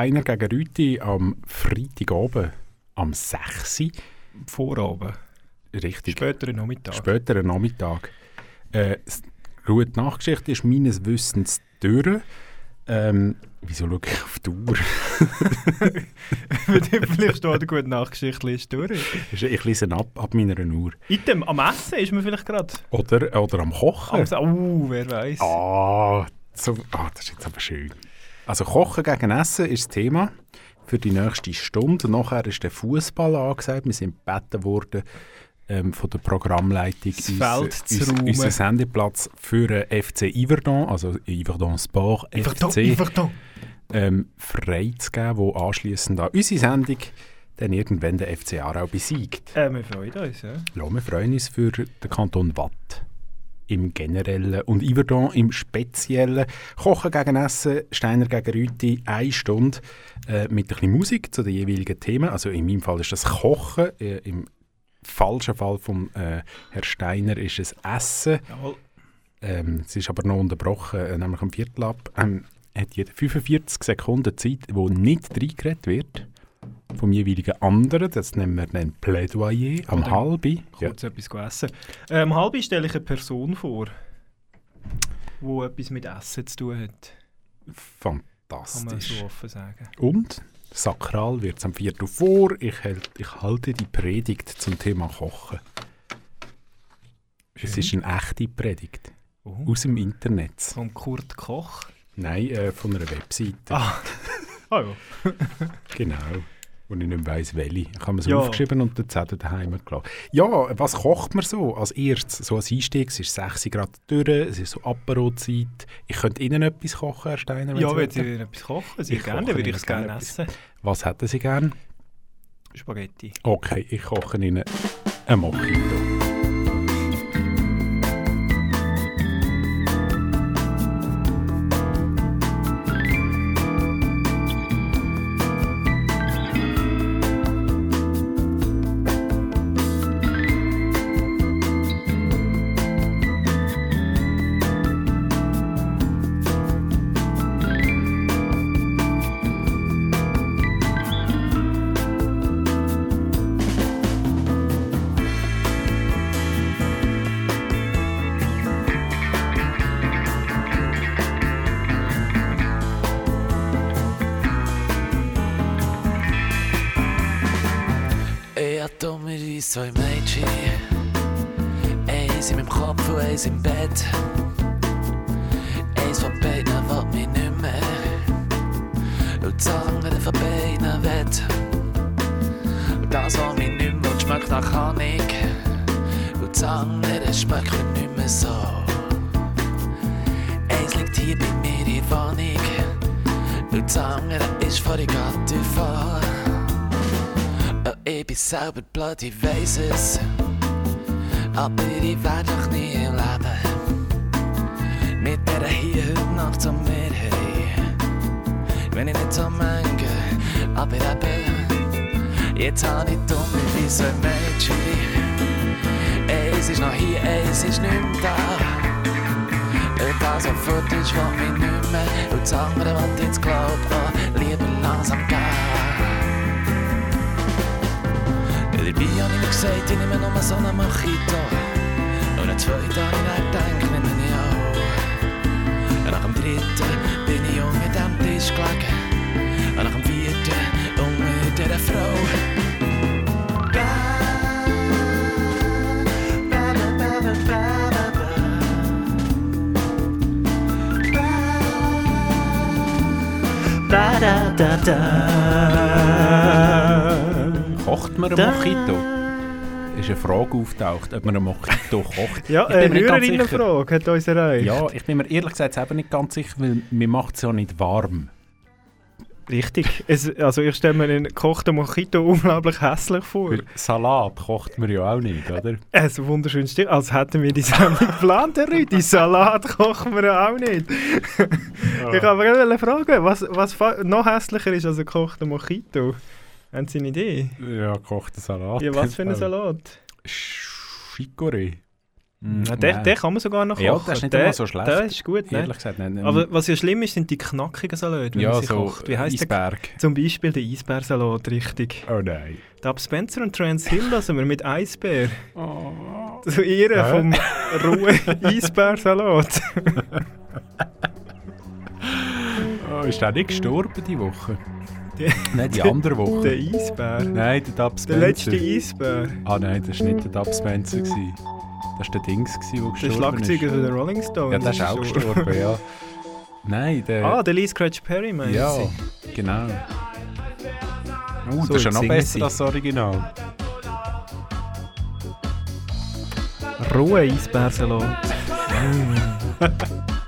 Steiner gegen Rüti am Freitagabend am 6. Uhr. Vorabend. Richtig. Späteren Nachmittag. Späteren Nachmittag. Äh, gute Nachgeschichte ist meines Wissens durch. Ähm, wieso schaue ich auf die Uhr? Vielleicht steht eine gute Nachgeschichte ist durch. ich lese ab, ab meiner Uhr. Item, am Essen ist man vielleicht gerade. Oder, oder am Kochen. Oh, wer weiß. Ah, so, ah, das ist jetzt aber schön. Also Kochen gegen Essen ist das Thema für die nächste Stunde. Nachher ist der Fußball angesagt. Wir sind gebeten worden ähm, von der Programmleitung, Das Feld zu räumen. unseren Sendeplatz für den FC Yverdon, also Yverdon Sport FC, ähm, freizugeben, wo anschliessend an unsere Sendung dann irgendwann der FC Aarau besiegt. Äh, wir freuen uns, ja. Ja, wir freuen uns für den Kanton Watt im Generellen und Yverdon im Speziellen. Kochen gegen Essen, Steiner gegen Rüti, eine Stunde äh, mit ein bisschen Musik zu den jeweiligen Themen. Also in meinem Fall ist das Kochen, äh, im falschen Fall von äh, Herr Steiner ist es Essen. Jawohl. Ähm, es ist aber noch unterbrochen, äh, nämlich am Viertel ab. Ähm, hat jeder 45 Sekunden Zeit, wo nicht reingeredet wird. Vom jeweiligen anderen, das nennen wir dann Plädoyer, am Oder halben. Ja. Kurz etwas essen. Ähm, halb stelle ich eine Person vor, die etwas mit Essen zu tun hat. Kann man Fantastisch. so offen sagen. Und sakral wird es am Viertel vor. Ich, hält, ich halte die Predigt zum Thema Kochen. Es ist eine echte Predigt. Oh. Aus dem Internet. Von Kurt Koch. Nein, äh, von einer Webseite. Ah. Ah ja. Genau. Und ich nicht weiss, welche. Ich habe mir so Ja. aufgeschrieben und den Zettel daheim gelassen. Ja, was kocht man so als erstes? So als Einstieg, es ist 6 Grad durch, es ist so Aperozeit. Ich könnte Ihnen etwas kochen, Herr Steiner, Ja, Sie wenn Sie wollen. etwas kochen, sehr Ich gerne, dann würde Ihnen ich es gerne gerne essen. Was hätten Sie gern? Spaghetti. Okay, ich koche Ihnen ein Mojito. Das, was mich nicht mehr schmeckt nach Honig. Und das andere schmeckt mir nicht mehr so. Eins liegt hier bei mir in der Wohnung. Und das andere ist vor der Gattefahrt. Oh, ich bin selber blöd, ich weiss es. Aber ich werd doch nie leben. Mit der hier heute Nacht um mir hey. Wenn ich nicht so manche, aber eben. Jetzt hab ich dumme wie so ein Mädchen. Eins ist noch hier, eins ist nicht mehr da. Das, was fort ist, will mich nicht mehr. Und das andere, was jetzt glaub, oh, lieber langsam gehen. Dabei habe ich mir gesagt, ich nehme nur so einen Mojito. Und einen zweiten habe ich dann gedacht, nehme ich auch. Und nach dem dritten bin ich unter dem Tisch gelegen. Kocht man ein Mojito? ist eine Frage auftaucht, ob man einen Mojito kocht. Ja, Ich bin eine ganz Hörerinnenfrage hat uns erreicht. Ja, ich bin mir ehrlich gesagt selber nicht ganz sicher, weil mir macht es ja nicht warm. Richtig. Es, also ich stelle mir einen gekochten Mojito unglaublich hässlich vor. Weil Salat kocht man ja auch nicht, oder? Ein so wunderschönes Stück. Als hätten wir die Sendung geplant, Herr Rüdi. Salat kochen wir ja auch nicht. Ich habe gerade fragen, was, was noch hässlicher ist als ein gekochter Mojito? Haben Sie eine Idee? Ja, gekochter Salat. Ja, was für ein Salat? Chicorée. Mm, Ja, den, nein. den kann man sogar noch kochen. Ja, das ist nicht der, einmal so schlecht. Der ist gut, ne? Ehrlich gesagt, nein. nein. Aber was ja schlimm ist, sind die knackigen Salate, wenn ja, man sie so kocht. Wie heisst der? Eisberg. Zum Beispiel der Eisbärsalat, richtig. Oh nein. Dub Spencer und Trans Hill lassen wir mit Eisbär. Oh. Zu Ehren Hä? vom rohen Eisbärsalat. Oh, ist der nicht gestorben die Woche? Nein, die andere Woche. Der Eisbär. Nein, der Dub Der Spencer. letzte Eisbär. Ah nein, das war nicht der Dub Spencer. gewesen. Das war der Dings, gewesen, der Der gestorben Schlagzeuger ist. von den Rolling Stones. Ja, der ist auch gestorben, ja. Nein, der... Ah, der Lee Scratch Perry, meinst ja, genau. Uh, So, das ist ja noch besser als das Original. Roher Eisbärsalat.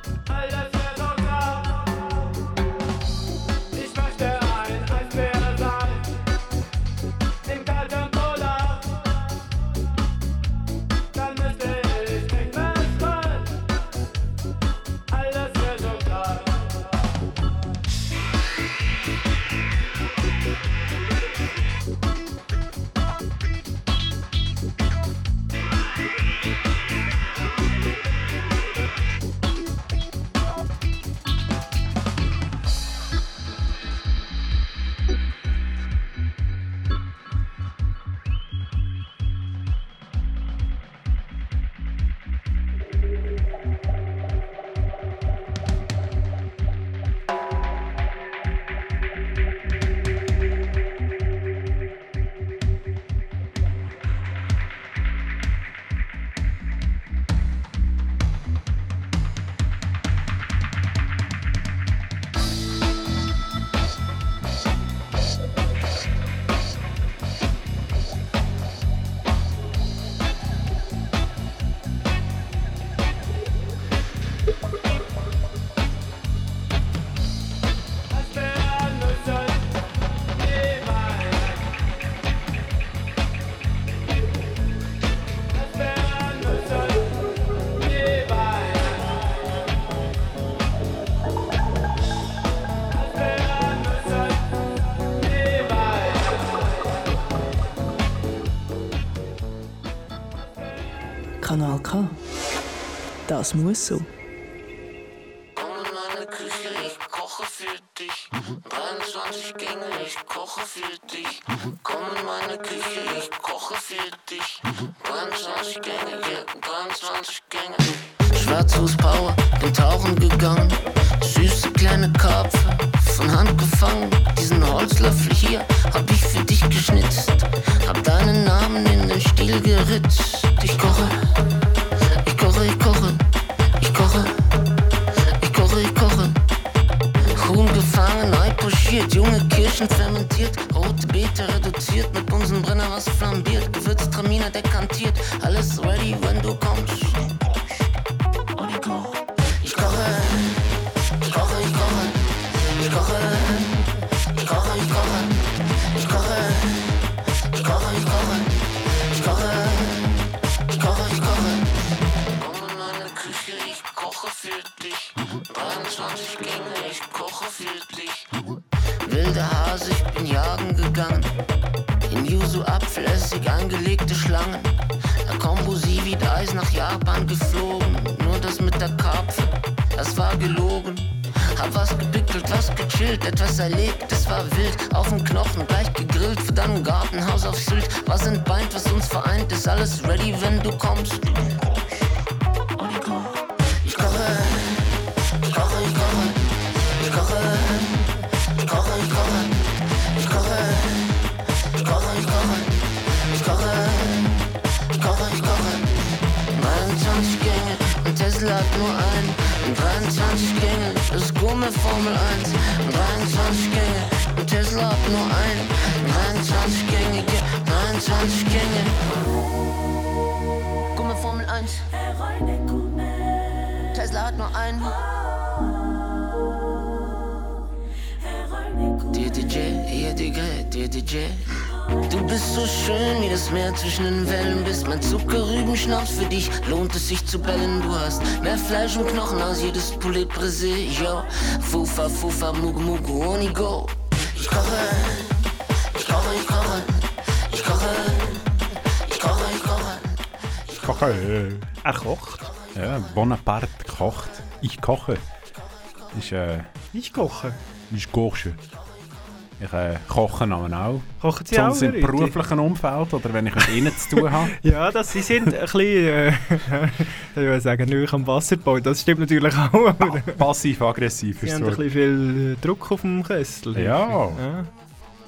Das muss so. Hab was gepickelt, was gechillt, etwas erlebt, es war wild. Auf dem Knochen, gleich gegrillt, für dein Gartenhaus auf Sylt. Was entbeint, was uns vereint, ist alles ready, wenn du kommst. Ich koche, ich koche, ich koche, ich koche, ich koche, ich koche, ich koche, ich koche, ich koche, ich koche, ich koche, ich koche, ich koche. 23 Gänge, ein Tesla hat nur einen. 23 Gänge, Gourmet Formel 1. 23 Gänge, Tesla hat nur einen. 23 Gänge, ja, 23 Gänge. eins. Tesla hat nur einen. DDJ, ihr Digre, DDJ. Du bist so schön wie das Meer zwischen den Wellen. Bist mein Zuckerrübenschnaps für dich. Lohnt es sich zu bellen. Du hast mehr Fleisch und Knochen als jedes Poulet Brésil. Yo, Fufa, Fufa, Mugu, Mugu, Onigo. Ich koche, ich koche, ich koche. Ich koche, ich koche, ich koche. Koche. Er kocht. Ja, Bonaparte kocht. Ich koche. Ist, äh, Ich koche. ist koche. Ich äh, koche auch. Kochen Sie Besonders auch, im beruflichen Umfeld oder wenn ich mit ihnen zu tun habe. Ja, das, sie sind ein bisschen, äh, ich würde sagen, neu am Wasserbau. Das stimmt natürlich auch, Passiv-aggressiv sie ist haben so. ein bisschen viel äh, Druck auf dem Kessel. Ja. ja.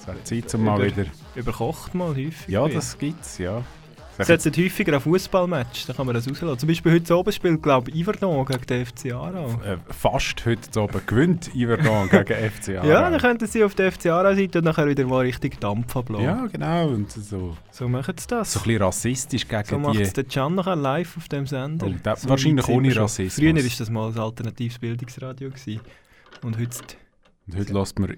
Es wäre Zeit, um mal wieder... Überkocht mal häufig. Ja, das gibt's, ja. Sie sollten häufiger ein Fußballmatch, dann kann man das rauslassen. Zum Beispiel heute oben spielt, glaube ich, Iverdon gegen den FC Aarau. Äh, fast heute oben gewinnt Iverdon gegen FC Aarau. Ja, dann könnten sie auf der FC Aarau-Seite und nachher wieder mal richtig Dampf ablassen. Ja, genau. Und so, So machen sie das. so ein bisschen rassistisch gegen So macht die... es der Can nachher live auf dem Sender. Oh, da- So wahrscheinlich ohne. Rassismus. Früher war das mal ein alternatives Bildungsradio. Gewesen. Und heute, Und heute lässt man...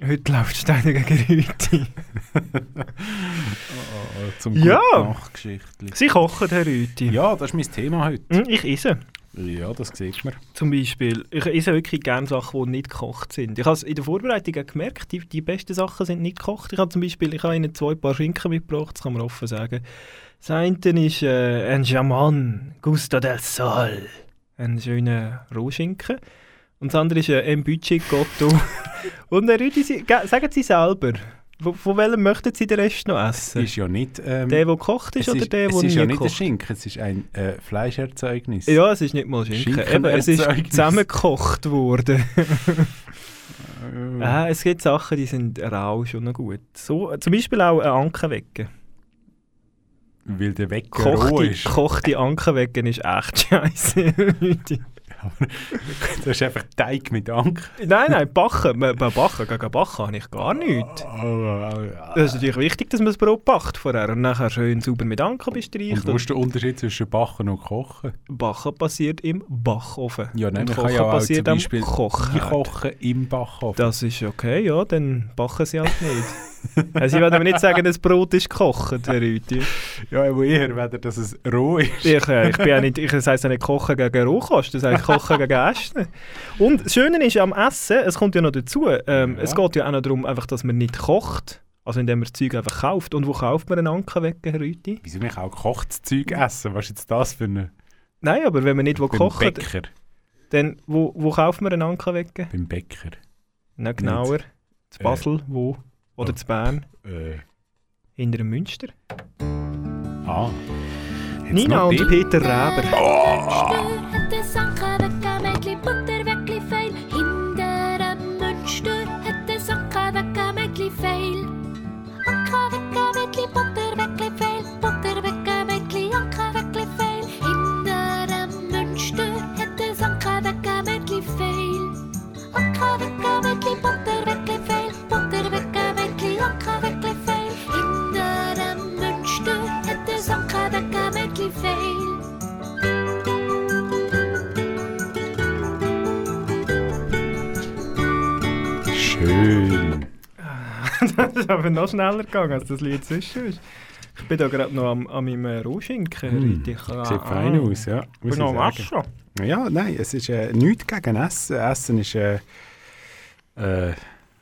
Heute läuft Steiner gegen Rüti. oh, zum Ja. Nachgeschichtli. Sie kochen, Herr Rüti. Ja, das ist mein Thema heute. Hm, Ich esse. Ja, das sieht man. Zum Beispiel, ich esse wirklich gerne Sachen, die nicht gekocht sind. Ich habe es in der Vorbereitung auch gemerkt, die, die besten Sachen sind nicht gekocht. Ich habe zum Beispiel, ich habe Ihnen zwei Paar Schinken mitgebracht, das kann man offen sagen. Das eine ist äh, ein Jamon Gusto del Sol, ein schöner Rohschinken. Und das andere ist äh, ein Budget Gotto. Und Herr Rüdi, sagen Sie selber, von, von welchem möchten Sie den Rest noch essen? Ist ja nicht... Ähm, der, der gekocht ist, es oder ist, der, es der ist nie ja nicht ein Schinken, es ist ein äh, Fleischerzeugnis. Ja, es ist nicht mal Schinken. Eben, es ist zusammengekocht worden. Ah, es gibt Sachen, die sind rau schon noch gut. So, zum Beispiel auch ein Ankenwecken. Weil der Wecker roh Kochte, ist. kochte Ankenwecken ist echt scheiße. Das ist einfach Teig mit Ank. nein, nein, backen. Bei backen, gegen backen habe ich gar nichts. Das ist natürlich wichtig, dass man das Brot backt vorher und nachher schön sauber mit Anken Und bestreicht. wo ist der Unterschied zwischen Backen und Kochen? Backen passiert im Backofen. Ja, nein, und Kochen ja passiert am Beispiel Kochherd. Kochen im Backofen. Das ist okay, ja, dann backen sie halt nicht. also ich will aber nicht sagen, das Brot ist gekocht, Herr Rüti. Ja, aber eher, weder, dass es roh ist. Ich, äh, ich bin ja nicht, ich das heisst ja nicht kochen gegen Rohkost, das heisst kochen gegen Essen. Und das Schöne ist am Essen, es kommt ja noch dazu, ähm, Ja. es geht ja auch noch darum, einfach, dass man nicht kocht, also indem man das Zeug einfach kauft. Und wo kauft man einen Ankenwecken, Herr Rüti? Wieso mich auch gekochtes Zeug essen? Was ist jetzt das für eine... Nein, aber wenn man nicht wo kocht, Bäcker. dann wo, wo kauft man einen Ankenwecken? Beim Bäcker. Nein, genauer. Zu Äh. Basel, wo? Oder Oh. zu Bern? Äh, Hinter dem Münster? ah. Jetzt Nina und. Peter Reber. Het is angewekken met liep butterwekkeli veel. Hinder ist aber noch schneller gegangen, als das Lied sonst ist. Ich bin da gerade noch am, an meinem Rohschinken. Hm, Sieht fein aus, ja. Ich Muss bin noch am. Essen. Ja, nein, es ist äh, nichts gegen Essen. Essen ist... Äh, äh,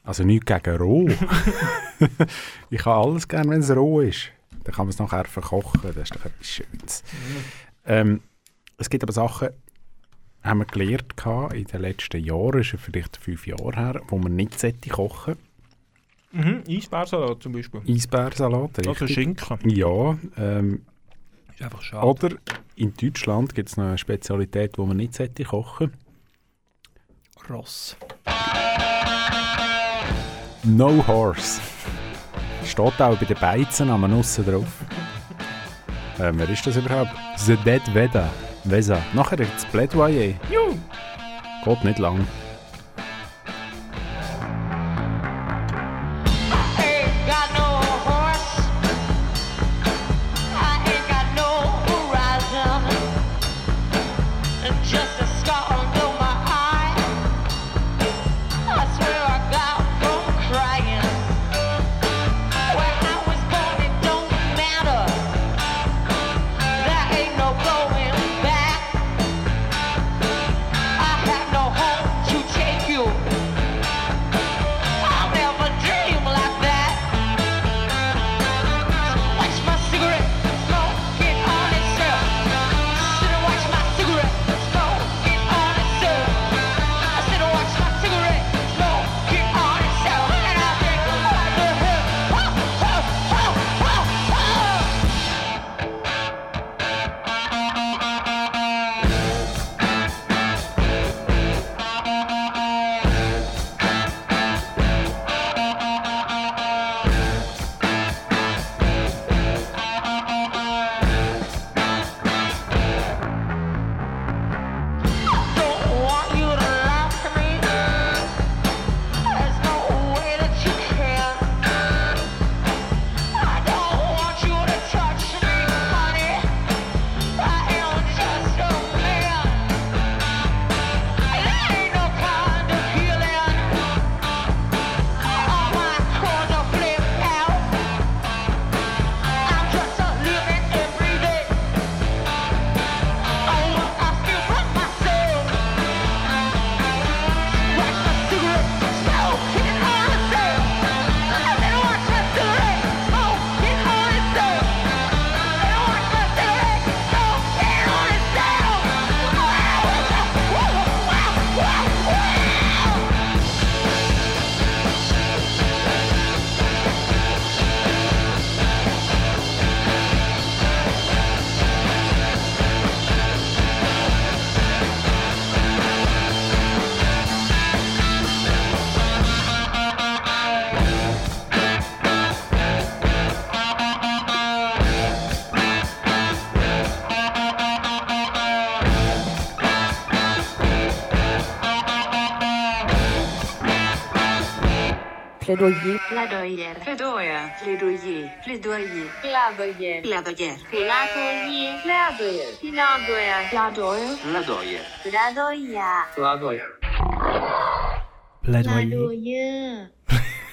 also nichts gegen roh. ich habe alles gerne, wenn es roh ist. Dann kann man es nachher verkochen. Das ist doch etwas Schönes. Ähm, es gibt aber Sachen, haben wir gelernt in den letzten Jahren, ist ja vielleicht fünf Jahre her, wo man nicht sollte kochen Mhm, Eisbärsalat zum Beispiel. Eisbärsalat, Also richtig. Schinken. Ja, ähm, Ist einfach schade. oder in Deutschland gibt es noch eine Spezialität, die man nicht sollte kochen Ross. No Horse. Steht auch bei den Beizen am Nussen drauf. Ähm, wer ist das überhaupt? The Dead Veda. Vesa. Nachher das Plädoyer. Juhu. Geht nicht lang. Plädoyer. Plädoyer. Plädoyer. Plädoyer. Plädoyer. Plädoyer. Plädoyer. Plädoyer. Plädoyer. Plädoyer. Plädoyer. Plädoyer. Plädoyer. Plädoyer.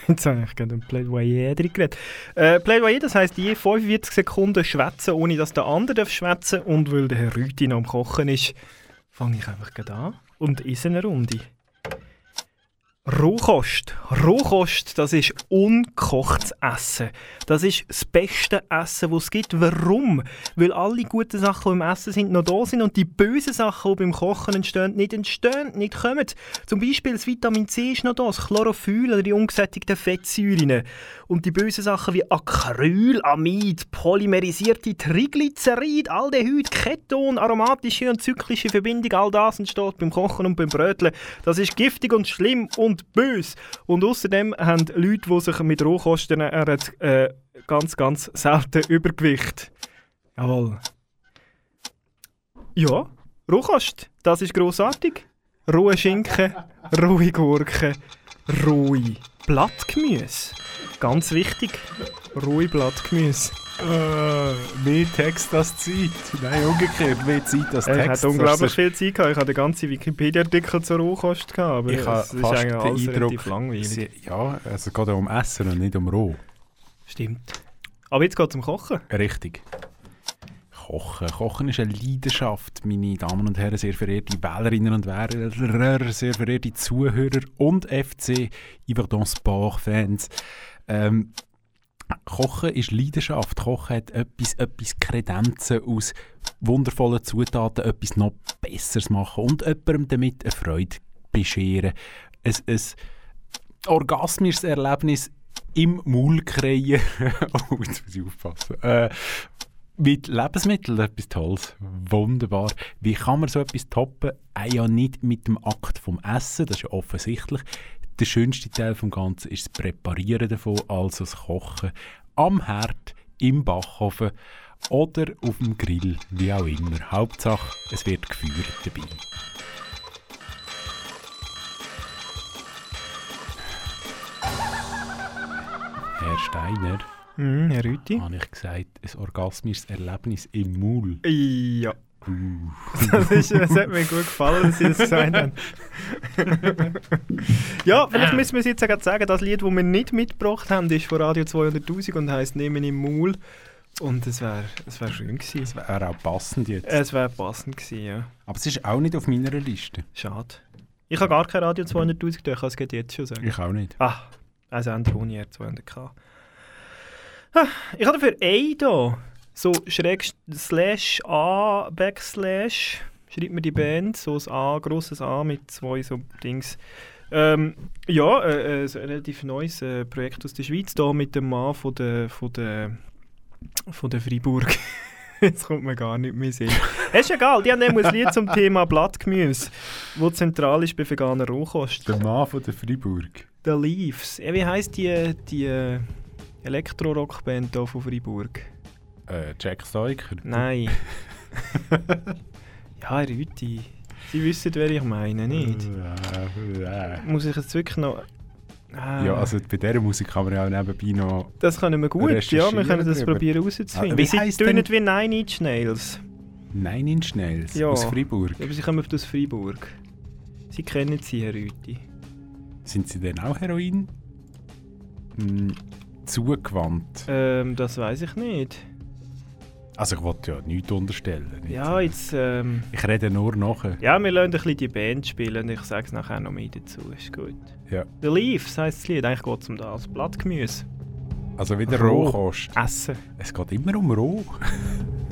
Jetzt habe ich gerade ein Plädoyer drin geredet. Äh, Plädoyer, das heisst, je 45 Sekunden schwätzen, ohne dass der andere darf schwätzen Und weil der Herr Rüti noch am Kochen ist, fange ich einfach gerade an und esse eine Runde. Rohkost. Rohkost, das ist ungekochtes Essen. Das ist das beste Essen, das es gibt. Warum? Weil alle guten Sachen, die im Essen sind, noch da sind und die bösen Sachen, die beim Kochen entstehen, nicht entstehen, nicht kommen. Zum Beispiel das Vitamin C ist noch da, das Chlorophyll oder die ungesättigten Fettsäuren. Und die bösen Sachen wie Acrylamid, polymerisierte Triglycerid, Aldehyd, Keton, aromatische und zyklische Verbindung, all das entsteht beim Kochen und beim Bröteln. Das ist giftig und schlimm und böse. Und außerdem haben Leute, die sich mit Rohkost ernähren, äh, ganz, ganz selten Übergewicht. Jawohl. Ja, Rohkost, das ist grossartig. Rohe Schinken, rohe Gurken, rohe Blattgemüse. Ganz wichtig, rohe Blattgemüse. Äh, mehr Text als Zeit. Nein, umgekehrt, mehr Zeit als Ich Text. hatte unglaublich viel Zeit gehabt. Ich hatte den ganzen Wikipedia-Artikel zur Rohkost gehabt, aber Ich habe es ist eigentlich alles Eindruck, relativ langweilig. sie- ja, also es geht ja um Essen und nicht um Roh. Stimmt. Aber jetzt geht es um Kochen. Richtig. Kochen. Kochen ist eine Leidenschaft, meine Damen und Herren, sehr verehrte Wählerinnen und Wähler, sehr verehrte Zuhörer und FC Yverdon Sport-Fans. Ähm, Kochen ist Leidenschaft. Kochen hat etwas, etwas Kredenzen aus wundervollen Zutaten, etwas noch Besseres machen und jemandem damit eine Freude bescheren. Ein, ein orgasmisches Erlebnis im Maul kriegen. oh, jetzt muss ich aufpassen. Äh, mit Lebensmitteln etwas Tolles. Wunderbar. Wie kann man so etwas toppen? Äh, ja nicht mit dem Akt vom Essen, das ist ja offensichtlich. Der schönste Teil vom Ganzen ist das Präparieren davon, also das Kochen. Am Herd, im Backofen oder auf dem Grill, wie auch immer. Hauptsache, es wird gefeuert dabei. Herr Steiner, Mhm, Herr Rüti. habe ich gesagt, ein orgasmisches Erlebnis im Maul. Ja. Uh. Das, ist, das hat mir gut gefallen, dass Sie das gesagt haben. ja, vielleicht müssen wir es jetzt ja gerade sagen, das Lied, das wir nicht mitgebracht haben, ist von Radio 200'000 und heisst «Nehmen im Maul». Und es wäre es wär schön gewesen. Das wäre auch passend jetzt. Es wäre passend gewesen, ja. Aber es ist auch nicht auf meiner Liste. Schade. Ich habe gar kein Radio 200'000 durch, ich kann es jetzt schon sagen. Ich auch nicht. Ah, ein Sender ohne R200K. Ich habe dafür ein hier. So schräg slash A backslash schreibt mir die Band. So ein A, grosses A mit zwei so Dings. Ähm, ja, äh, äh, so ein relativ neues äh, Projekt aus der Schweiz. Hier mit dem Mann von der, von der, von der Freiburg. Jetzt kommt mir gar nicht mehr Sinn. ist egal, die haben nämlich ein Lied zum Thema Blattgemüse, wo zentral ist bei veganer Rohkost. Der Mann von der Freiburg. The Leaves. Ja, wie heisst die, die äh, Elektro-Rockband hier von Freiburg? Äh, Jack Stoiker. Nein. ja, Rüti. Sie wissen, wer ich meine, nicht? Muss ich jetzt wirklich noch... Ah, Ja, also bei dieser Musik kann man ja auch nebenbei noch... das können wir gut, ja, wir können das probieren Ah, herauszufinden. wie Sie tönen wie Nine Inch Nails. Nein, in Schnells. Ja. Aus Freiburg. Aber sie kommen aus Freiburg. Sie kennen sie, Herr Rüti. Sind sie denn auch Heroin? Hm, zugewandt. Ähm, das weiß ich nicht. Also ich wollte ja nichts unterstellen. Nicht Ja, jetzt... Ähm, Ich rede nur nachher. ja, wir lassen ein bisschen die Band spielen und ich sage es nachher noch mehr dazu. Ist gut. Ja. The Leaves heisst das Lied. Eigentlich geht es um das. Blattgemüse. Also wieder Roh. Rohkost. Essen. Es geht immer um Roh.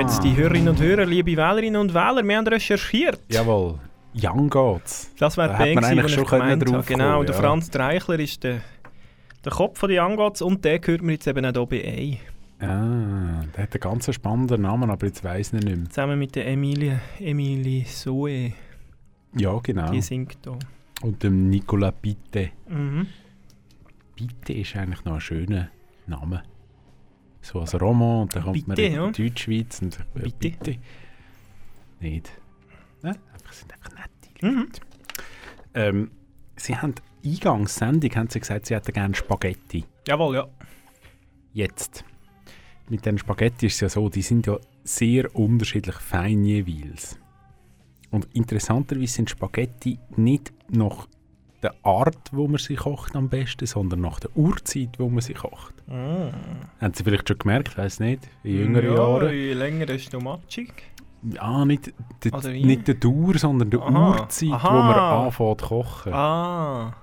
geschätzte Hörerinnen und Hörer, liebe Wählerinnen und Wähler, wir haben recherchiert. Jawohl. Young Gods. Das wäre Da man eigentlich schon gemeint drauf Genau, kommen, der ja. Franz Dreichler ist der, der Kopf von den Young Gods und der gehört mir jetzt eben auch hier bei A. Ah, der hat einen ganz spannenden Namen, aber jetzt weiss ich ihn nicht mehr. Zusammen mit der Emilie, Emilie Zoe, Ja, genau. die singt hier. Und dem Nicolas Pitte. Mhm. Pitte ist eigentlich noch ein schöner Name. So als Roman und dann kommt man Bitte, in ja. die Deutschschweiz und ja, Bitte. bitte. Nicht. Ne? Einfach, sind einfach nette Mhm. Leute. Ähm, sie haben Eingangssendung haben sie gesagt, sie hätten gerne Spaghetti. Jawohl, ja. Jetzt. Mit den Spaghetti ist es ja so, die sind ja sehr unterschiedlich fein jeweils. Und interessanterweise sind Spaghetti nicht nach der Art, wo man sie kocht am besten, sondern nach der Uhrzeit, wo man sie kocht. Mm. Haben Sie vielleicht schon gemerkt, weiß nicht, in jüngeren ja, Jahren? je länger desto matschig. Ja, nicht, die, wie? nicht der Dauer, sondern der Aha. Uhrzeit, wo Aha. man anfängt zu kochen. Ah,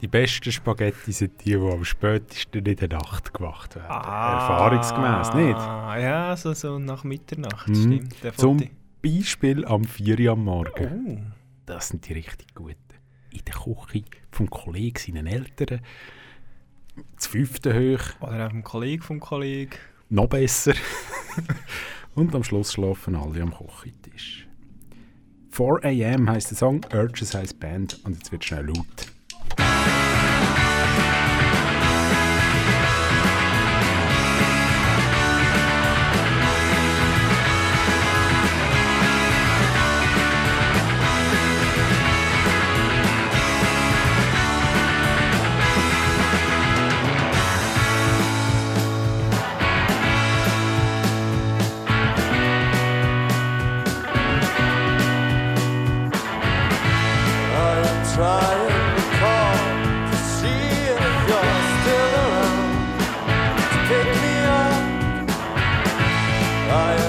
Die besten Spaghetti sind die, die am spätesten in der Nacht gemacht werden. ah. Erfahrungsgemäß, nicht? Ja, so, so nach Mitternacht, Mhm. stimmt. Zum. Beispiel am 4 Uhr am Morgen. Oh. Das sind die richtig guten. In der Küche vom Kollegen, seinen Eltern. Das fünfte hoch, Oder auch vom Kollegen vom Kollegen. noch besser. Und am Schluss schlafen alle am Küchentisch. 4 am heisst der Song, Urges heisst Band und jetzt wird schnell laut. I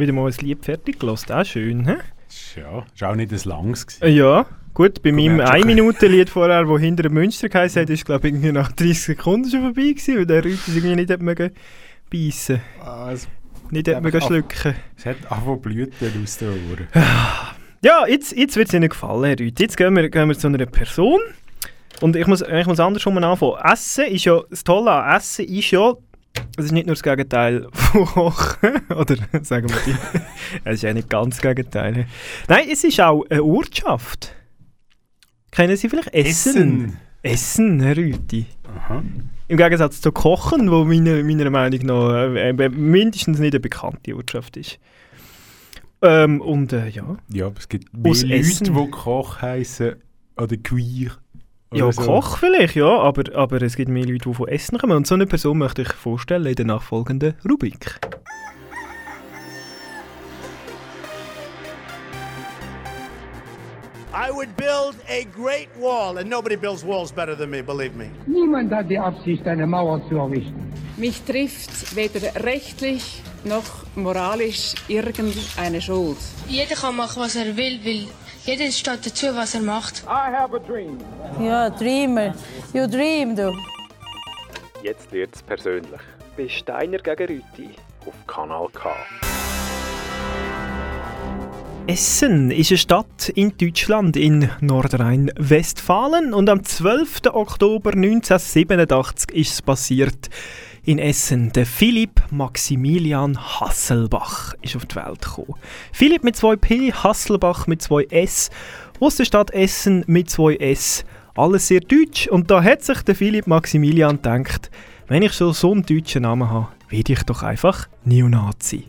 wieder mal ein Lied fertig gelassen. Auch schön, hä? Ja, ist auch nicht ein langes. gewesen. Ja, gut. Bei meinem merkst schon. 1-Minuten-Lied vorher, wo hinter dem Münster geheißen hat, ist glaube ich irgendwie nach 30 Sekunden schon vorbei gewesen, weil der Rüte irgendwie nicht hat mögen beißen, es, nicht hat Einfach mögen schlucken. es hat angefangen Blüten aus den Ohren. Ja, jetzt, jetzt wird es Ihnen gefallen, Herr. Jetzt gehen wir, gehen wir zu einer Person. Und ich muss, ich muss andersrum anfangen. Essen ist ja, das Tolle an Essen ist ja, es ist nicht nur das Gegenteil von Kochen, oder sagen wir. Es ist ja nicht ganz das Gegenteil. Nein, es ist auch eine Ortschaft. Kennen Sie vielleicht Essen? Essen, Herr Rüthi. Aha. Im Gegensatz zu Kochen, wo meiner, meiner Meinung nach äh, äh, mindestens nicht eine bekannte Ortschaft ist. Ähm, und äh, ja. Ja, aber es gibt Aus Leute, Essen. die Koch heißen oder Queer. Ja, so. Koch vielleicht, ja, aber, aber es gibt mehr Leute, die von Essen kommen. Und so eine Person möchte ich vorstellen in der nachfolgenden Rubik. I would build a great wall, and nobody builds walls better than me, believe me. Niemand hat die Absicht, eine Mauer zu errichten. Mich trifft weder rechtlich noch moralisch irgendeine Schuld. Jeder kann machen, was er will, weil jeder steht dazu, was er macht. I have a dream. Ja, Dreamer. You dream, du. Jetzt wird's persönlich. Bei Steiner gegen Rüti auf Kanal K. Essen ist eine Stadt in Deutschland, in Nordrhein-Westfalen. Und am 12. Oktober 1987 ist es passiert in Essen. Der Philipp Maximilian Hasselbach ist auf die Welt gekommen. Philipp mit zwei P, Hasselbach mit zwei S, aus der Stadt Essen mit zwei S. Alles sehr deutsch. Und da hat sich der Philipp Maximilian gedacht, wenn ich schon so einen deutschen Namen habe, werde ich doch einfach Neonazi.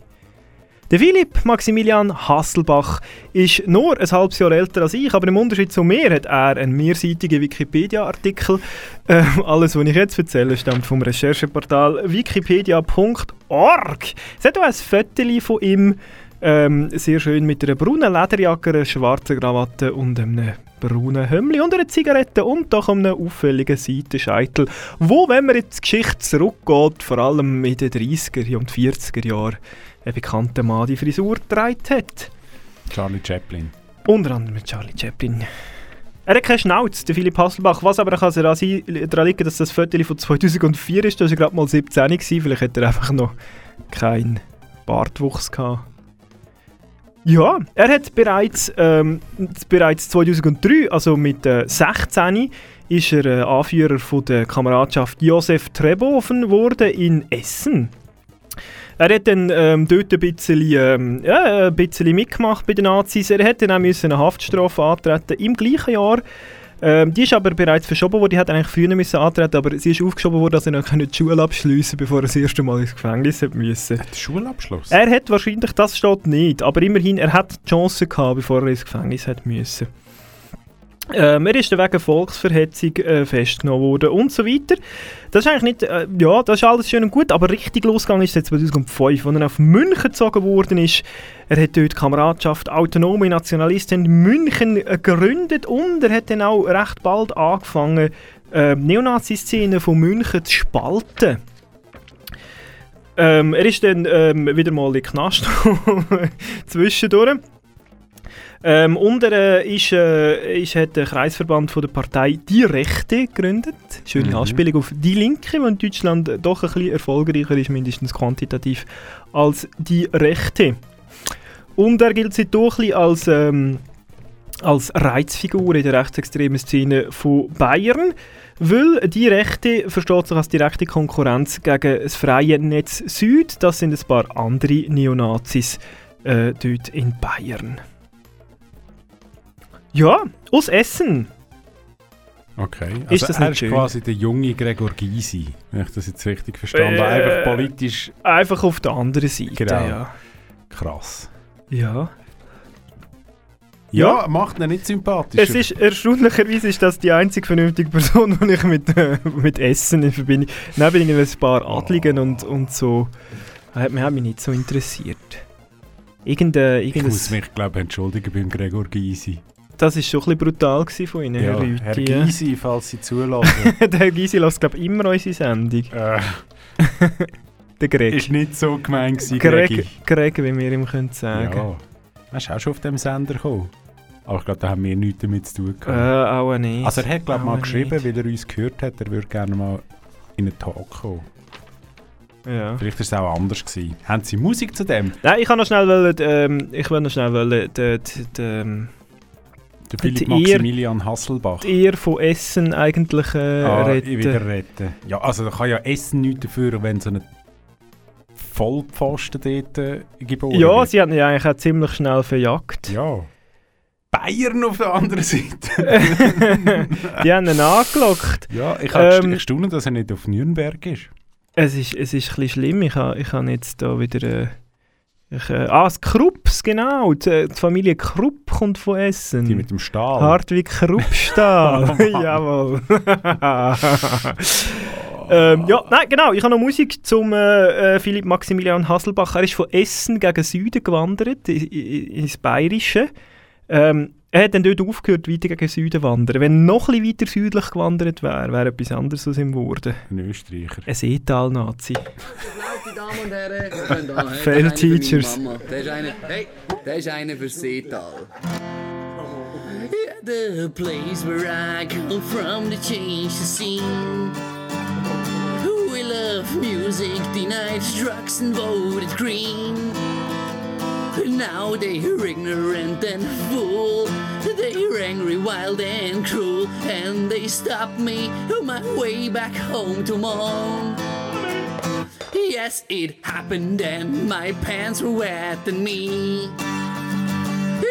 Der Philipp Maximilian Hasselbach ist nur ein halbes Jahr älter als ich, aber im Unterschied zu mir hat er einen mehrseitigen Wikipedia-Artikel. Ähm, alles, was ich jetzt erzähle, stammt vom Rechercheportal wikipedia.org. Es hat auch ein Foto von ihm, ähm, sehr schön mit einer braunen Lederjacke, einer schwarzen Krawatte und einem braunen Hemli und einer Zigarette und doch einem auffälligen Seitenscheitel, wo, wenn man jetzt die Geschichte zurückgeht, vor allem in den 30er und 40er Jahren ein bekannter Mann die Frisur getragen hat. Charlie Chaplin. Unter anderem mit Charlie Chaplin. Er hat keine Schnauze, der Philipp Hasselbach. Was aber kann daran liegen, dass das Foto von 2004 ist. Da war er gerade mal 17 gewesen. Vielleicht hat er einfach noch keinen Bartwuchs gehabt. Ja, er hat bereits, ähm, bereits 2003, also mit äh, 16, ist er äh, Anführer von der Kameradschaft Josef Treboven geworden in Essen. Er hat dann ähm, dort ein bisschen, ähm, ja, ein bisschen mitgemacht bei den Nazis. Er hätte dann auch müssen eine Haftstrafe antreten im gleichen Jahr. Ähm, die ist aber bereits verschoben worden. Die hat eigentlich früher müssen antreten, aber sie ist aufgeschoben worden, dass er noch die Schule abschließen bevor er das erste Mal ins Gefängnis hat müssen. Hat Schulabschluss? Er hat wahrscheinlich, das steht nicht, aber immerhin, er hat die Chance gehabt, bevor er ins Gefängnis hat müssen. Ähm, er ist wegen Volksverhetzung äh, festgenommen worden und so weiter. Das ist eigentlich nicht, äh, ja, das ist alles schön und gut, aber richtig losgegangen ist es 2005, als er auf München gezogen worden ist. Er hat dort die Kameradschaft Autonome Nationalisten in München äh, gegründet und er hat dann auch recht bald angefangen, äh, Neonazi-Szene von München zu spalten. Ähm, er ist dann ähm, wieder mal in den Knast zwischendurch. Ähm, und er äh, ist, äh, ist, hat den Kreisverband von der Partei Die Rechte gegründet. Schöne Mhm. Anspielung auf Die Linke, die in Deutschland doch ein bisschen erfolgreicher ist, mindestens quantitativ, als Die Rechte. Und er gilt seitdem ein bisschen als, ähm, als Reizfigur in der rechtsextremen Szene von Bayern. Weil die Rechte versteht sich als direkte Konkurrenz gegen das freie Netz Süd. Das sind ein paar andere Neonazis äh, dort in Bayern. Ja, aus Essen. Okay, also Ist das er ist schön? quasi der junge Gregor Gysi, wenn ich das jetzt richtig verstanden habe. Äh, Einfach politisch Einfach auf der anderen Seite, Genau. ja. krass. Ja. Ja, macht ihn nicht sympathisch. Es ist erstaunlicherweise ist das die einzige vernünftige Person, die ich mit, äh, mit Essen in Verbindung. Neben irgendwie ein paar Adligen und, und so. Hat mich, hat mich nicht so interessiert. Irgende, ich muss mich, glaube ich, entschuldigen beim Gregor Gysi. Das war schon ein bisschen brutal von Ihnen, Ja, Herr Rüthi. Herr. Gysi, falls Sie zulassen. der Herr Gysi lässt, glaube ich, immer unsere Sendung. äh, Der Greg. ist nicht so gemein gewesen, Greg. Greg, wie wir ihm können sagen Ja. Er ist auch schon auf dem Sender gekommen. Aber ich glaube, da haben wir nichts damit zu tun Äh, gehabt. auch nicht. also er hat, glaube ich, mal geschrieben, nicht. weil er uns gehört hat, er würde gerne mal in einen Talk kommen. Ja. Vielleicht war es auch anders gewesen. Haben Sie Musik zu dem? Nein, ich kann noch schnell wollen, ähm, ich will noch schnell wollen, die, die, die, ähm, Der Philipp Die Maximilian Hasselbach. Ehre von Essen eigentlich äh, Ah, retten. wieder retten. Ja, also da kann ja Essen nichts dafür, wenn so ein Vollpfosten dort äh, geboren Ja, wird. sie haben ihn ja eigentlich auch ziemlich schnell verjagt. Ja. Bayern auf der anderen Seite. Die haben ihn angelockt. ja, ich habe Ähm, staune, dass er nicht auf Nürnberg ist. Es ist, es ist ein bisschen schlimm. Ich habe ich hab jetzt da wieder. Äh, ich, äh, ah, das Krupps, genau. Die, die Familie Krupp kommt von Essen. Die mit dem Stahl. Hartwig Kruppstahl. Oh. Jawohl. ähm, ja, nein, genau. Ich habe noch Musik zum äh, äh, Philipp Maximilian Hasselbach. Er ist von Essen gegen Süden gewandert, ins Bayerische. Ähm, Er hat dann dort aufgehört, weiter gegen Süden zu wandern. Wenn er noch ein bisschen weiter südlich gewandert wäre, wäre etwas anderes aus ihm geworden. Ein Österreicher. Ein Seetal-Nazi. Meine Damen und Herren, Fail Teachers. Der ist einer, hey, der ist einer für Seetal. The place where I come from to change the scene. We love music, denied drugs and voted green. Now they're ignorant and fool. They're angry, wild and cruel, and they stop me on my way back home to mom. Yes, it happened, and my pants were wet than me.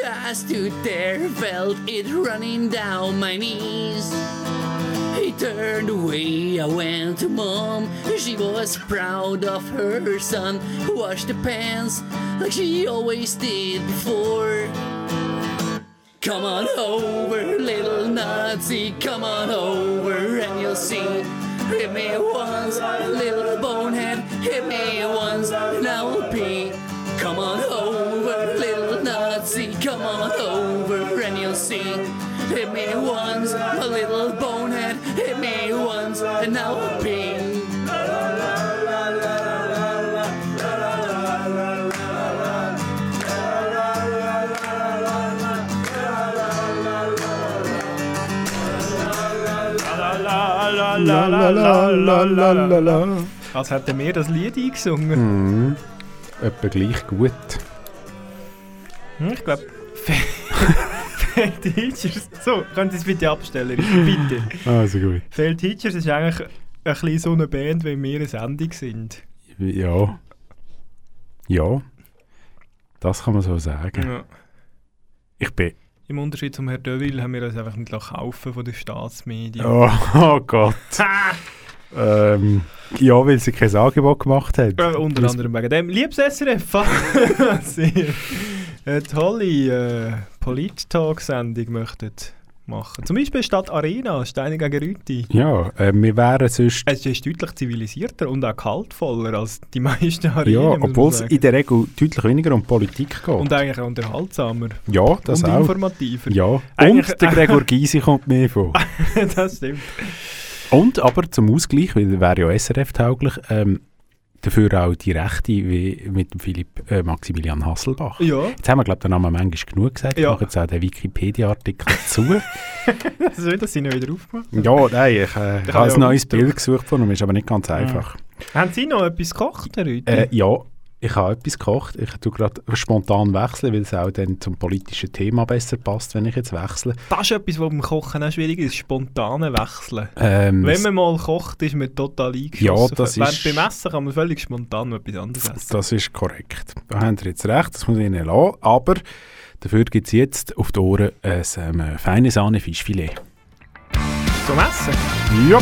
I stood there, felt it running down my knees. Turned away, I went to mom. She was proud of her son, who washed the pants like she always did before. Come on over, little Nazi, come on over and you'll see. Hit me once, little bonehead, hit me once, and I will pee. Come on over, little Nazi, come on over and you'll see. Hit me once, a little bonehead, la. Als hätten wir das Lied eingesungen. Mhm. Etwa gleich gut. Hm, Ich glaube, Fail Teachers. So, können Sie es bitte abstellen? Bitte. Also gut. Fail Teachers ist eigentlich ein bisschen so eine Band, wie wir eine Sendung sind. Ja. Ja. Das kann man so sagen. Ja. Ich bin. Im Unterschied zum Herrn Deville haben wir uns einfach nicht kaufen von den Staatsmedien. Oh, oh Gott. ähm, ja, weil sie kein Angebot gemacht hat. Äh, unter anderem wegen dem. Liebes SRF, Sie eine tolle äh, Polit-Talk-Sendung möchtet machen. Zum Beispiel Stadt Arena, Steine gegen Rüti. Ja, äh, wir wären sonst. Es ist deutlich zivilisierter und auch kaltvoller als die meisten Arenen. Ja, obwohl es in der Regel deutlich weniger um Politik geht. Und eigentlich auch unterhaltsamer. ja, das und auch. informativer. Ja, Eigentlich- und der Gregor Gysi kommt mehr vor. das stimmt. Und aber zum Ausgleich, weil wäre ja SRF-tauglich, ähm, dafür auch die Rechte wie mit Philipp äh, Maximilian Hasselbach. Ja. Jetzt haben wir, glaube ich, den Namen manchmal genug gesagt. Ich Ja. mache jetzt auch den Wikipedia-Artikel zu. Das ist wieder, aufgemacht ja, nein, ich, äh, ich habe ein neues. Bild gesucht von ihm, ist aber nicht ganz einfach. Haben Sie noch etwas gekocht, Rüthi? Äh, ja, ich habe etwas gekocht. Ich tue gerade spontan wechseln, weil es auch dann zum politischen Thema besser passt, wenn ich jetzt wechsle. Das ist etwas, was beim Kochen auch schwierig ist, spontane Wechseln. Ähm, Wenn man mal kocht, ist man total eingeschossen. Ja, das Während ist- Beim Essen kann man völlig spontan etwas anderes essen. Das ist korrekt. Da haben Sie jetzt recht, das muss ich Ihnen lassen. Aber dafür gibt es jetzt auf die Ohren ein ähm, feines Sahne-Fischfilet. Zum Essen? Ja.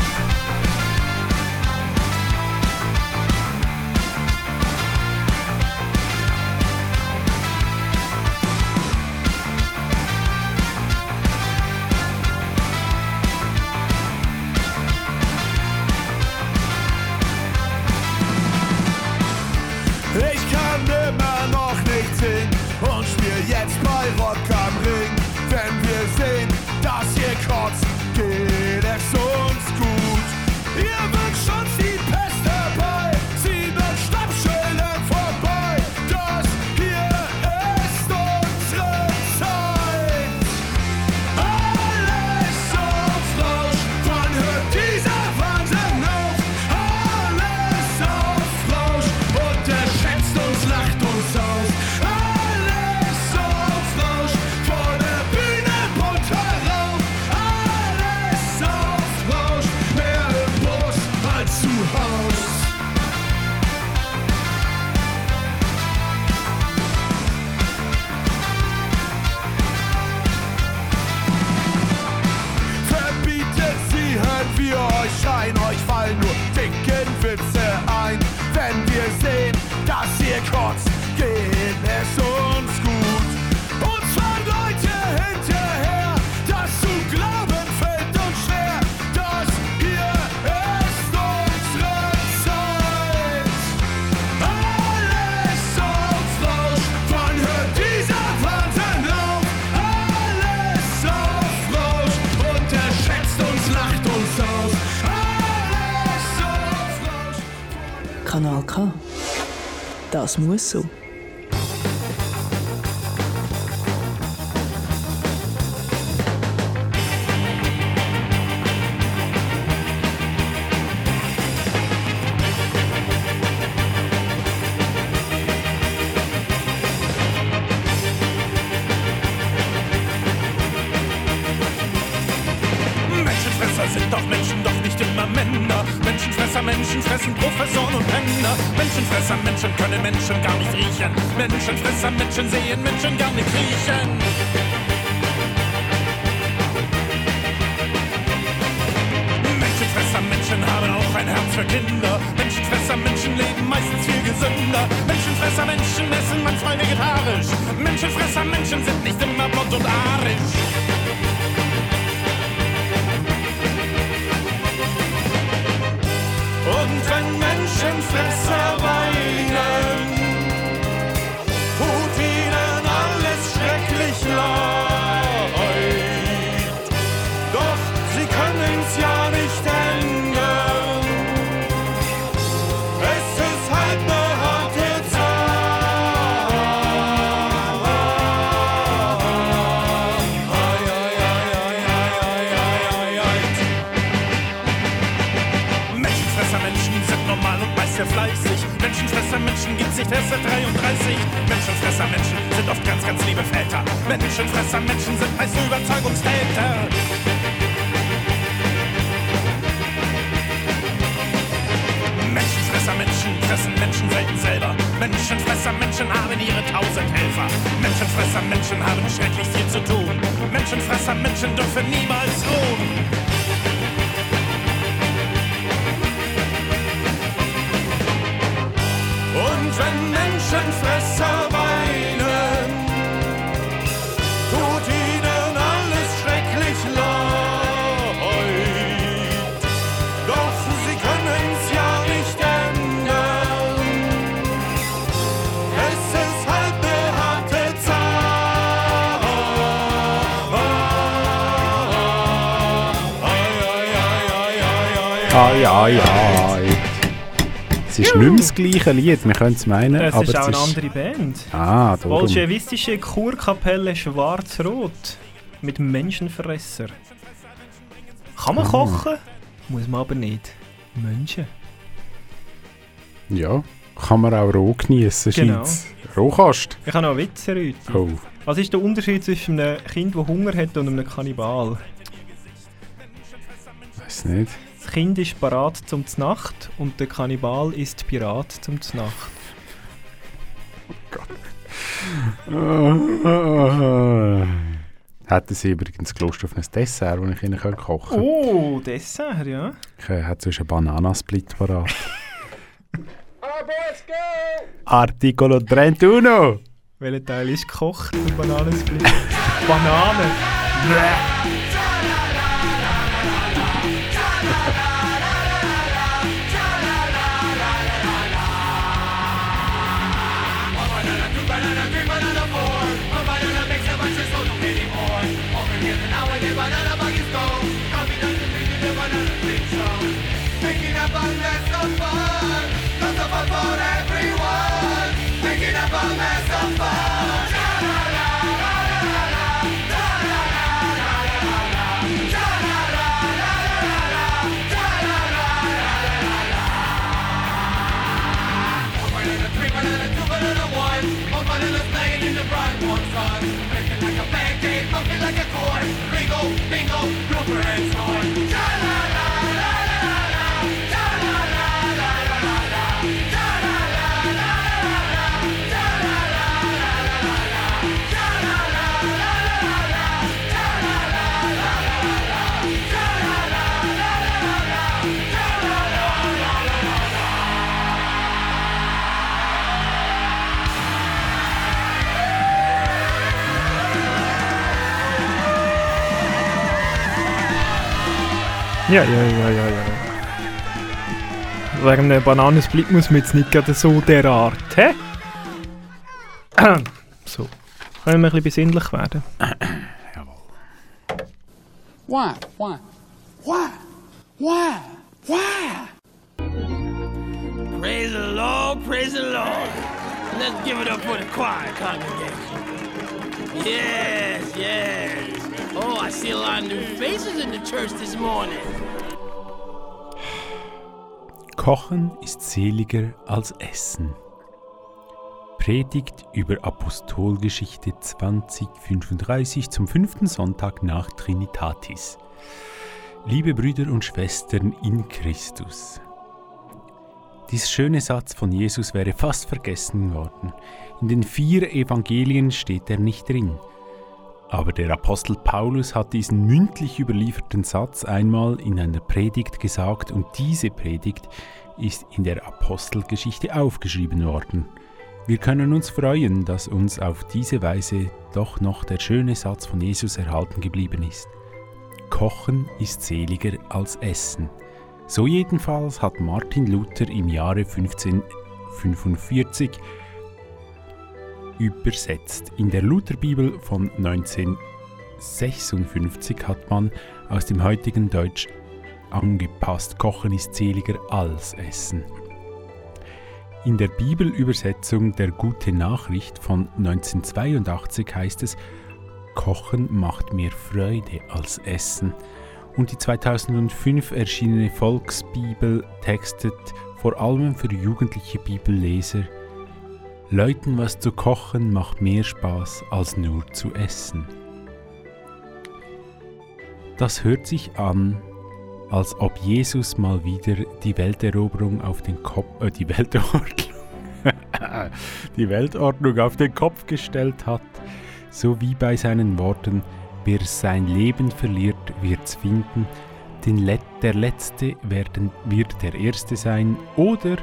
Das können Menschen gar nicht riechen. Menschenfresser, Menschen sehen Menschen gar nicht riechen. Menschenfresser, Menschen haben auch ein Herz für Kinder. Menschenfresser, Menschen leben meistens viel gesünder. Menschenfresser, Menschen essen manchmal vegetarisch. Menschenfresser, Menschen sind nicht immer blond und arisch. Und wenn Menschenfresser seit 33. Menschenfresser Menschen sind oft ganz, ganz liebe Väter. Menschenfresser Menschen sind meist Überzeugungstäter. Menschenfresser Menschen fressen Menschen selten selber. Menschenfresser Menschen haben ihre tausend Helfer. Menschenfresser Menschen haben schrecklich viel zu tun. Menschenfresser Menschen dürfen niemals ruhen. Wenn Menschenfresser weinen, tut ihnen alles schrecklich leid. Doch sie können's ja nicht ändern. Es ist halt ne harte Ai, ai, ai. Es ist nicht das gleiche Lied, wir können es meinen. Das aber ist auch es eine andere Band. Ah, darum. Bolschewistische Kurkapelle Schwarz-Rot. Mit Menschenfresser. Kann man Ah. kochen? Muss man aber nicht. Menschen. Ja, kann man auch roh genießen, Genau. scheint's. Rohkost. Ich habe noch einen Witz, Herr Rüthi. Oh. Was ist der Unterschied zwischen einem Kind, das Hunger hat, und einem Kannibal? Weiß nicht. Das Kind ist parat zum Znacht und der Kannibal ist Pirat zum Znacht. Hätten sie übrigens Lust auf ein Dessert, das ich ihnen kochen könnte. Oh, Dessert, ja. Ich äh, hätte sonst einen Bananasplit parat. Articolo 31. Welcher Teil ist gekocht? Der Bananensplit. Banane. one bingo. Ja, ja, ja, ja, ja. Wegen einem Bananensplit muss man jetzt nicht gerade so derart, hä? so. Können wir ein bisschen besinnlich werden? Why? Why? Why? Why? Why? Praise the praise the Lord. Let's give it up for the choir congregation. Yes, yes. Oh, I see a lot of new faces in the church this morning. Kochen ist seliger als Essen. Predigt über Apostolgeschichte 2035 zum fünften Sonntag nach Trinitatis. Liebe Brüder und Schwestern in Christus. Dieser schöne Satz von Jesus wäre fast vergessen worden. In den vier Evangelien steht er nicht drin. Aber der Apostel Paulus hat diesen mündlich überlieferten Satz einmal in einer Predigt gesagt und diese Predigt ist in der Apostelgeschichte aufgeschrieben worden. Wir können uns freuen, dass uns auf diese Weise doch noch der schöne Satz von Jesus erhalten geblieben ist. Kochen ist seliger als Essen. So jedenfalls hat Martin Luther im Jahre 1545 übersetzt. In der Lutherbibel von 1956 hat man aus dem heutigen Deutsch angepasst, Kochen ist seliger als Essen. In der Bibelübersetzung der Gute Nachricht von 1982 heißt es, Kochen macht mehr Freude als Essen. Und die 2005 erschienene Volksbibel textet vor allem für jugendliche Bibelleser, Leuten was zu kochen macht mehr Spaß als nur zu essen. Das hört sich an, als ob Jesus mal wieder die Welteroberung auf den Kopf, äh, die Weltordnung, die Weltordnung auf den Kopf gestellt hat, so wie bei seinen Worten, wer sein Leben verliert, wird's finden, den Let der Letzte werden, wird der Erste sein, oder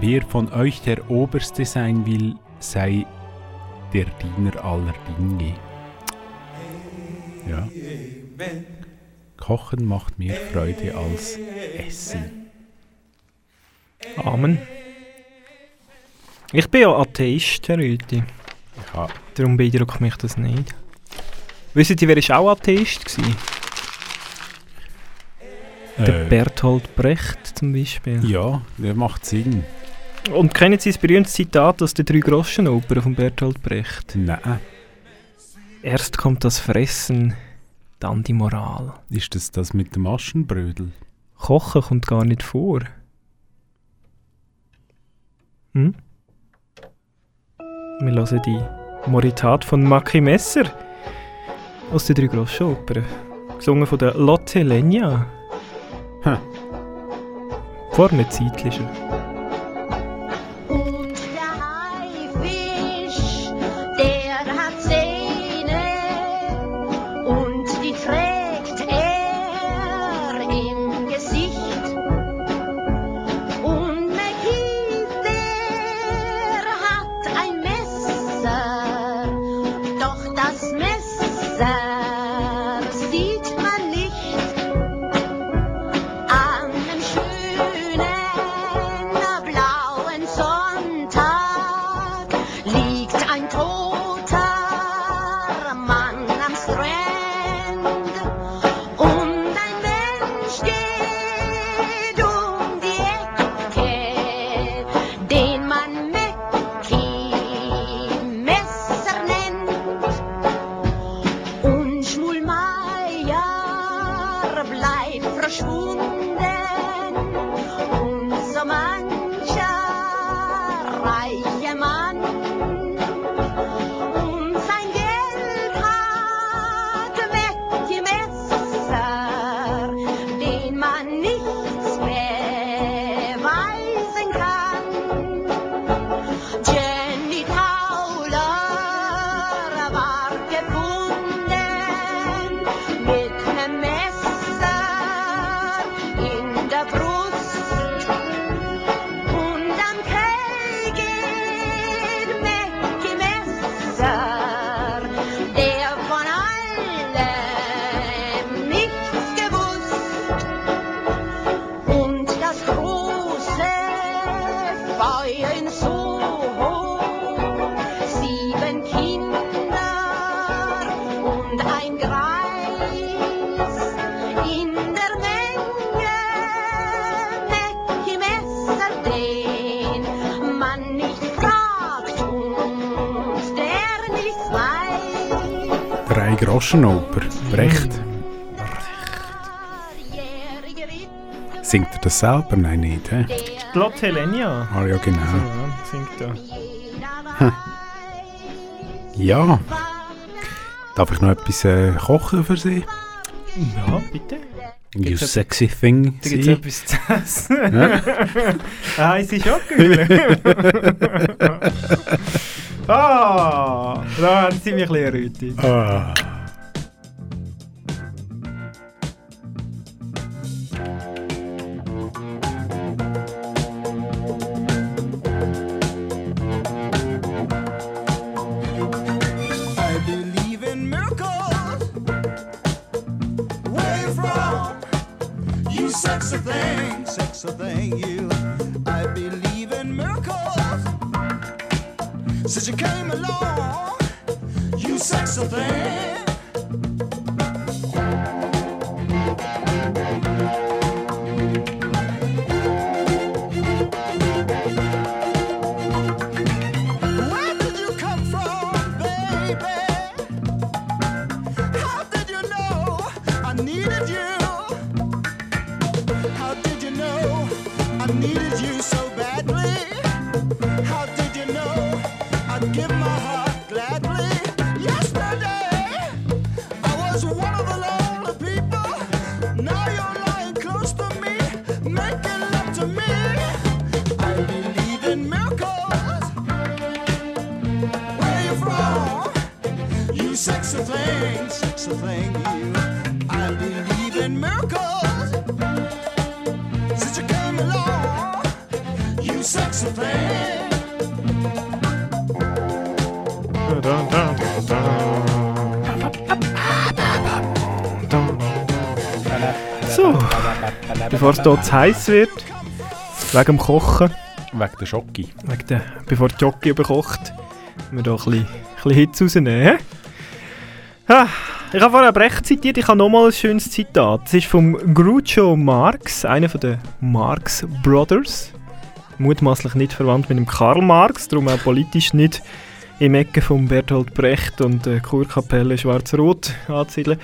wer von euch der Oberste sein will, sei der Diener aller Dinge. Ja. Kochen macht mehr Freude als Essen. Amen. Ich bin ja Atheist, Herr Rüthi. Ja. Darum beeindruckt mich das nicht. Wisst ihr, wer ist auch Atheist war? Der Äh. Bertolt Brecht zum Beispiel. Ja, der macht Sinn. Und kennen Sie das berühmte Zitat aus der Drei-Groschen-Oper von Bertolt Brecht? Nein. Erst kommt das Fressen, dann die Moral. Ist das das mit dem Aschenbrödel? Kochen kommt gar nicht vor. Hm? Wir hören die Moritat von Maki Messer aus der Drei-Groschen-Oper. Gesungen von der Lotte Lenya. Hm. Vorne zeitlicher. Und Groschenoper. Brecht. Singt er das selber? Nein, nicht. He? Die Lotte Helenia. Ah ja, genau. Ja, singt da. Hm. Ja. Darf ich noch etwas äh, kochen für Sie? Ja, bitte. You sexy thing. Da gibt es etwas zu essen. Ja. Eine heiße Schokogüle. ah, da haben Sie mich ein bisschen errötet. Ah. From? You sexy thing, bevor es dort zu heiß wird, wegen dem Kochen, Wegen der Schocke. wegen der, bevor die Jockey überkocht, müssen wir da ein bisschen, ein bisschen Hitze rausnehmen. Ah, ich habe vorher Brecht zitiert, ich habe nochmal ein schönes Zitat. Das ist vom Groucho Marx, einer von den Marx Brothers. Mutmaßlich nicht verwandt mit dem Karl Marx, darum auch politisch nicht im Ecke von Bertolt Brecht und äh, Kurkapelle Schwarz-Rot anzusiedeln.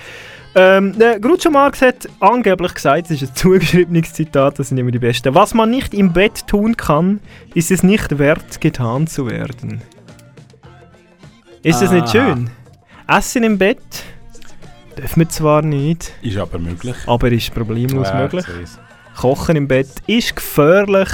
Ähm, der Groucho Marx hat angeblich gesagt, das ist ein zugeschriebenes Zitat, das sind immer die besten. Was man nicht im Bett tun kann, ist es nicht wert, getan zu werden. Ist das nicht schön? Essen im Bett dürfen wir zwar nicht, Ist aber möglich. aber ist problemlos Ja, möglich. Kochen im Bett ist gefährlich.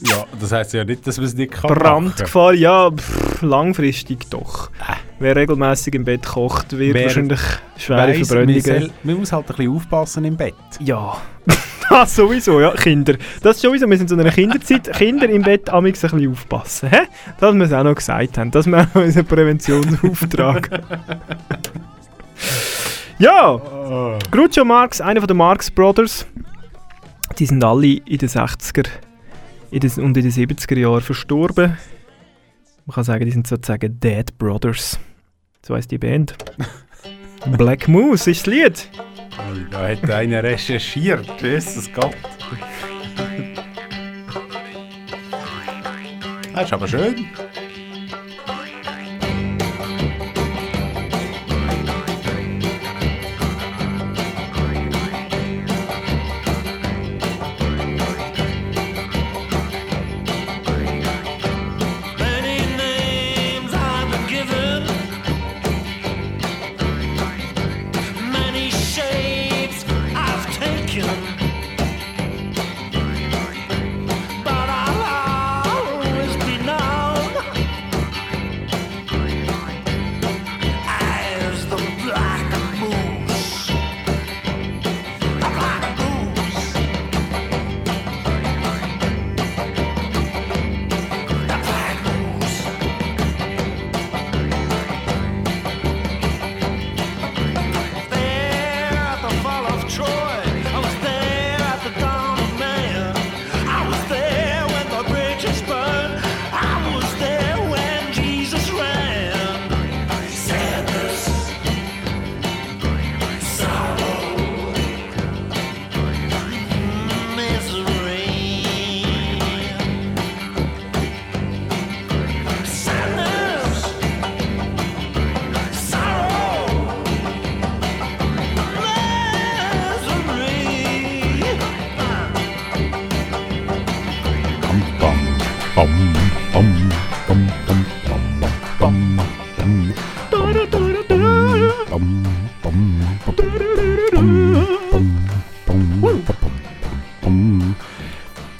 Ja, das heisst ja nicht, dass man es nicht kann machen. Brandgefahr, ja, pff, langfristig doch. Wer regelmäßig im Bett kocht, wird Wer wahrscheinlich schwere Weiss, man, Verbrennungen. soll, man muss halt ein bisschen aufpassen im Bett. Ja. das sowieso, ja, Kinder. Das ist sowieso, wir sind in so einer Kinderzeit. Kinder im Bett amix ein bisschen aufpassen. Hä? Das wir es auch noch gesagt haben. Das ist auch unser Präventionsauftrag. ja, Groucho Marx, einer den Marx Brothers. Die sind alle in den 60er in den, und in den 70er Jahren verstorben. Man kann sagen, die sind sozusagen Dead Brothers. So heisst die Band. Black Moose ist das Lied. Oh, da hat einer recherchiert. Jesus Gott. Das ist aber schön.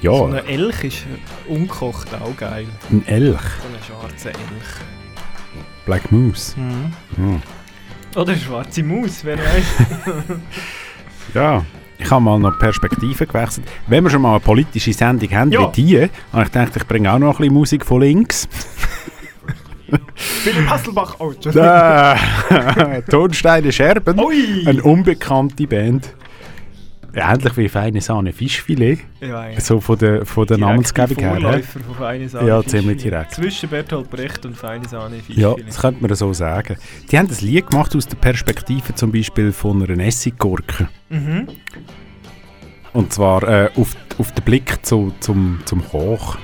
Ja, So ein Elch ist ungekocht auch geil. ein Elch. So ein schwarzer Elch. Black Moose. Mhm. Hm. Oder schwarze Maus, wer weiß. Ja, ich habe mal noch die Perspektive gewechselt. Wenn wir schon mal eine politische Sendung haben Ja. wie die, habe ich gedacht, ich bringe auch noch ein bisschen Musik von links. Philipp Hasselbach, oh, Tonsteine Scherben, eine unbekannte Band. Ähnlich wie Feine Sahne Fischfilet. Ja, so von der, von der Namensgebung her. von Feine Sahne Ja, ziemlich direkt. Zwischen Bertolt Brecht und Feine Sahne Ja, Fischfilet. das könnte man so sagen. Die haben ein Lied gemacht aus der Perspektive zum Beispiel von einer Essiggurke. Mhm. Und zwar äh, auf, auf den Blick zu, zum, zum Koch.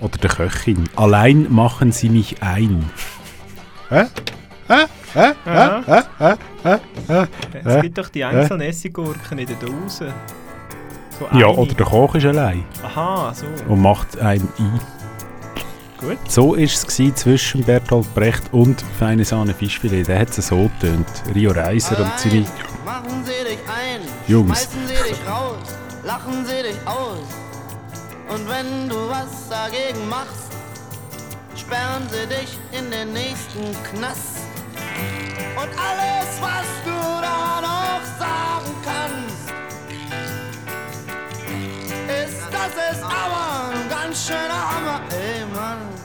Oder der Köchin. Allein machen sie mich ein. Hä? Hä? Hä? Hä? Hä? Hä? Hä? Hä? Es gibt doch die einzelnen Essiggurken in der Dose. So Ja, eine. oder der Koch ist allein. Aha, so. Und macht einen ein. Gut. So war es zwischen Bertolt Brecht und Feine Sahne Fischfilet. Der hat es so getönt. Rio Reiser und seine Machen sie dich ein, Jungs. schmeißen sie dich raus, lachen sie dich aus. Und wenn du was dagegen machst, sperren sie dich in den nächsten Knast. Und alles, was du da noch sagen kannst, ist, das ist aber ein ganz schöner Hammer, ey Mann.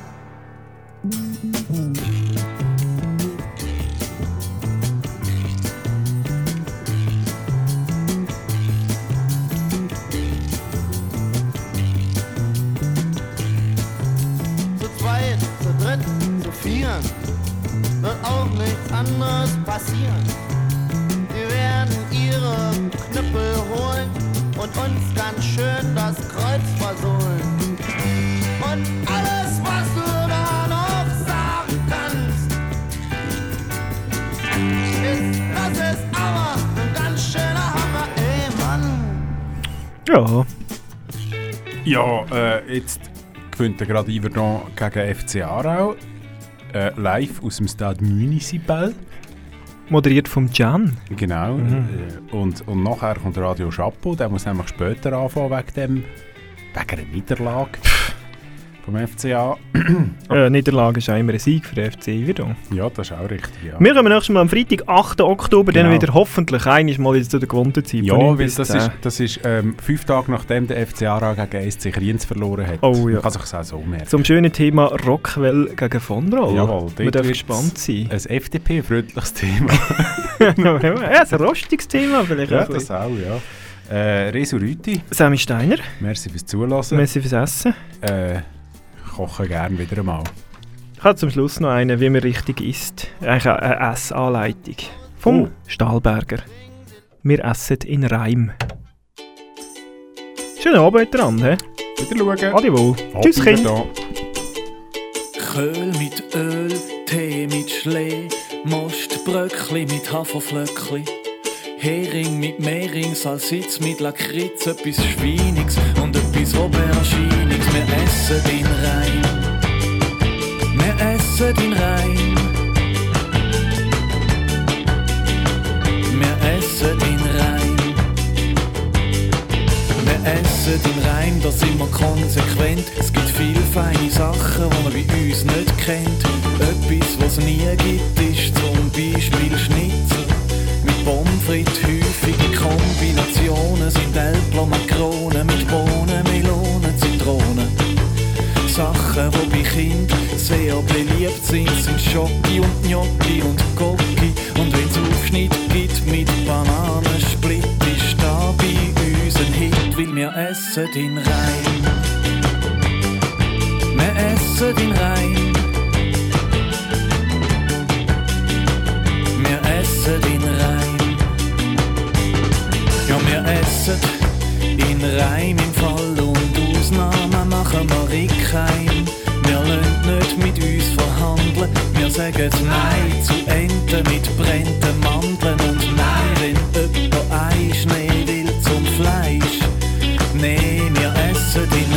Nichts anderes passieren. Sie werden ihre Knüppel holen und uns ganz schön das Kreuz versohlen. Und alles, was du da noch sagen kannst, ist, das ist aber ein ganz schöner Hammer, ey Mann. Ja. Ja, äh, jetzt gewinnt er gerade Iverdon gegen FC Aarau. Äh, live aus dem Stade Municipal. Moderiert vom Can. Genau. Mhm. Äh, und, und nachher kommt Radio Chapeau. Der muss nämlich später anfangen wegen, dem, wegen einer Niederlage vom FCA. Äh, Niederlage ist auch immer ein Sieg für den FC Iverdon. Ja, das ist auch richtig. Ja, Wir kommen nächstes Mal am Freitag, 8. Oktober, dann Genau. wieder hoffentlich einmal mal wieder zu der gewohnten Zeit. ja weil das 10. ist, das ist ähm, fünf Tage nachdem der FC Aarau gegen SC Kriens verloren hat. Oh ja. Man kann sich das auch so merken. Zum schönen Thema Rockwell gegen von Roll. Jawohl, Man darf gespannt sein. Ein FDP-freundliches Thema. ja, ein rostiges Thema vielleicht. ja, auch das auch, ja. Äh, Resu Rüti, Sammy Steiner, merci fürs Zuhören. merci fürs Essen. Äh, kochen gerne wieder einmal. Ich habe zum Schluss noch eine, wie man richtig isst. Eigentlich eine- Essanleitung. Vom Oh. Stahlberger. Wir essen in Reim. Schönen Abend dran, hä? Wieder schauen. Adi wohl. Tschüss, Kind. Köhl mit Öl, Tee mit Schlee, Most Bröckli mit Haferflöckli. Hering mit Mehring, Salsitz mit Lakritz, etwas Schweiniges und etwas Auberginiges. Wir essen den Reim. Wir essen den Reim. Wir essen den Reim. Wir essen den Reim, da sind wir konsequent. Es gibt viele feine Sachen, essen den Reim. Wir essen den Reim. Wir essen den Reim. Ja, wir essen in Reim im Fall und Ausnahmen machen wir in. Wir lassen nicht mit uns verhandeln, wir sagen Nein zu Enten mit brennenden Mandeln und Sudina